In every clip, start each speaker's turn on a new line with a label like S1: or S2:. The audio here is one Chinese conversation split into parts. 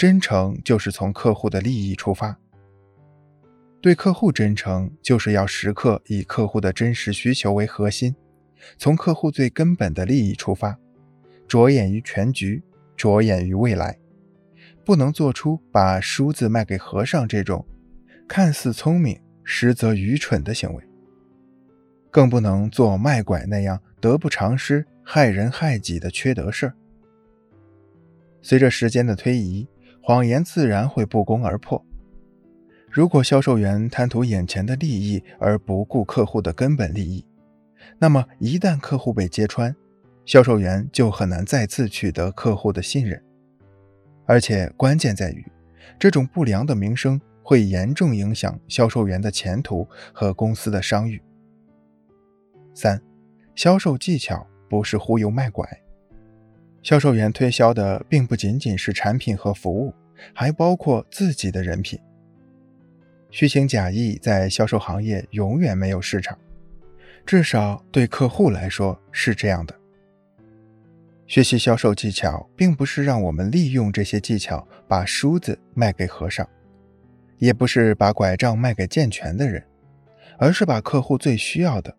S1: 真诚就是从客户的利益出发。对客户真诚，就是要时刻以客户的真实需求为核心，从客户最根本的利益出发，着眼于全局，着眼于未来，不能做出把梳子卖给和尚这种看似聪明实则愚蠢的行为，更不能做卖拐那样得不偿失、害人害己的缺德事儿。随着时间的推移，谎言自然会不攻而破。如果销售员贪图眼前的利益而不顾客户的根本利益，那么一旦客户被揭穿，销售员就很难再次取得客户的信任。而且关键在于，这种不良的名声会严重影响销售员的前途和公司的商誉。三，销售技巧不是忽悠卖拐，销售员推销的并不仅仅是产品和服务，还包括自己的人品。虚情假意在销售行业永远没有市场，至少对客户来说是这样的。学习销售技巧，并不是让我们利用这些技巧把梳子卖给和尚，也不是把拐杖卖给健全的人，而是把客户最需要的、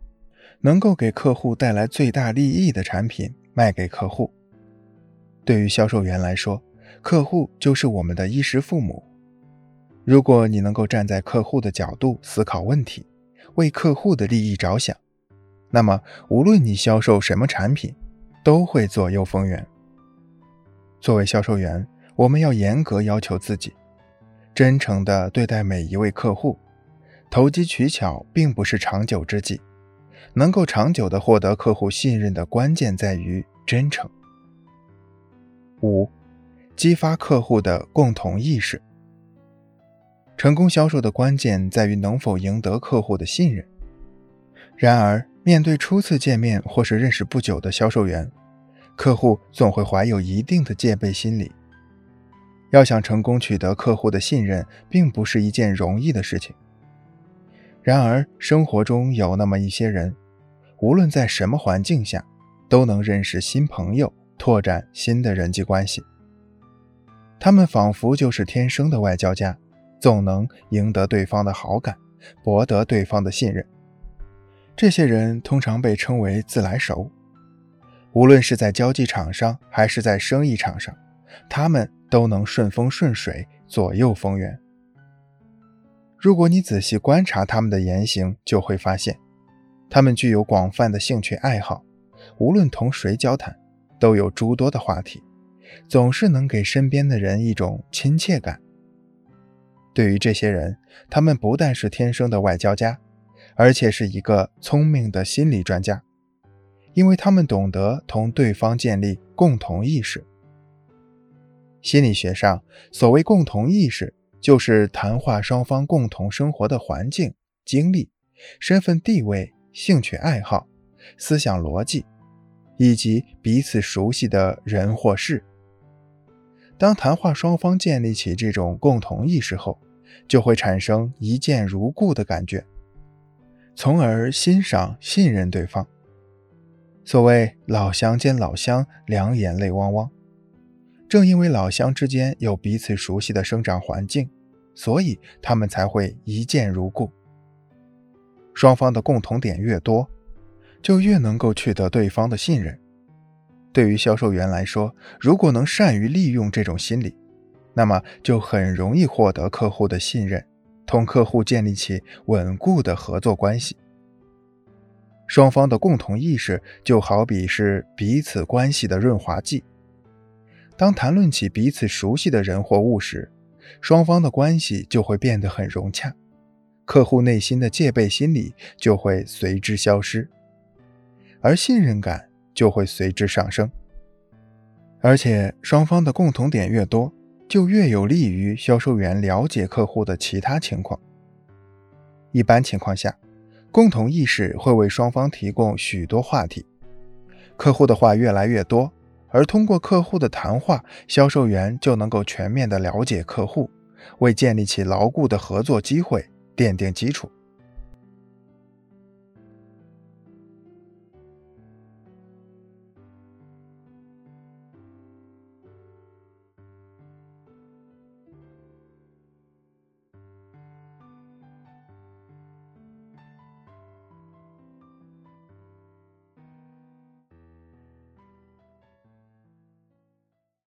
S1: 能够给客户带来最大利益的产品卖给客户。对于销售员来说，客户就是我们的衣食父母。如果你能够站在客户的角度思考问题，为客户的利益着想，那么无论你销售什么产品，都会左右逢源。作为销售员，我们要严格要求自己，真诚地对待每一位客户。投机取巧并不是长久之计，能够长久地获得客户信任的关键在于真诚。五，激发客户的共同意识。成功销售的关键在于能否赢得客户的信任。然而，面对初次见面或是认识不久的销售员，客户总会怀有一定的戒备心理。要想成功取得客户的信任，并不是一件容易的事情。然而，生活中有那么一些人，无论在什么环境下，都能认识新朋友，拓展新的人际关系。他们仿佛就是天生的外交家。总能赢得对方的好感，博得对方的信任。这些人通常被称为自来熟。无论是在交际场上，还是在生意场上，他们都能顺风顺水，左右逢源。如果你仔细观察他们的言行，就会发现，他们具有广泛的兴趣爱好，无论同谁交谈，都有诸多的话题，总是能给身边的人一种亲切感。对于这些人，他们不但是天生的外交家，而且是一个聪明的心理专家，因为他们懂得同对方建立共同意识。心理学上，所谓共同意识，就是谈话双方共同生活的环境、经历、身份地位、兴趣爱好、思想逻辑，以及彼此熟悉的人或事。当谈话双方建立起这种共同意识后，就会产生一见如故的感觉，从而欣赏、信任对方。所谓老乡见老乡，两眼泪汪汪。正因为老乡之间有彼此熟悉的生长环境，所以他们才会一见如故。双方的共同点越多，就越能够取得对方的信任。对于销售员来说，如果能善于利用这种心理，那么就很容易获得客户的信任，同客户建立起稳固的合作关系。双方的共同意识就好比是彼此关系的润滑剂。当谈论起彼此熟悉的人或物时，双方的关系就会变得很融洽，客户内心的戒备心理就会随之消失，而信任感。就会随之上升，而且双方的共同点越多，就越有利于销售员了解客户的其他情况。一般情况下，共同意识会为双方提供许多话题，客户的话越来越多，而通过客户的谈话，销售员就能够全面的了解客户，为建立起牢固的合作机会奠定基础。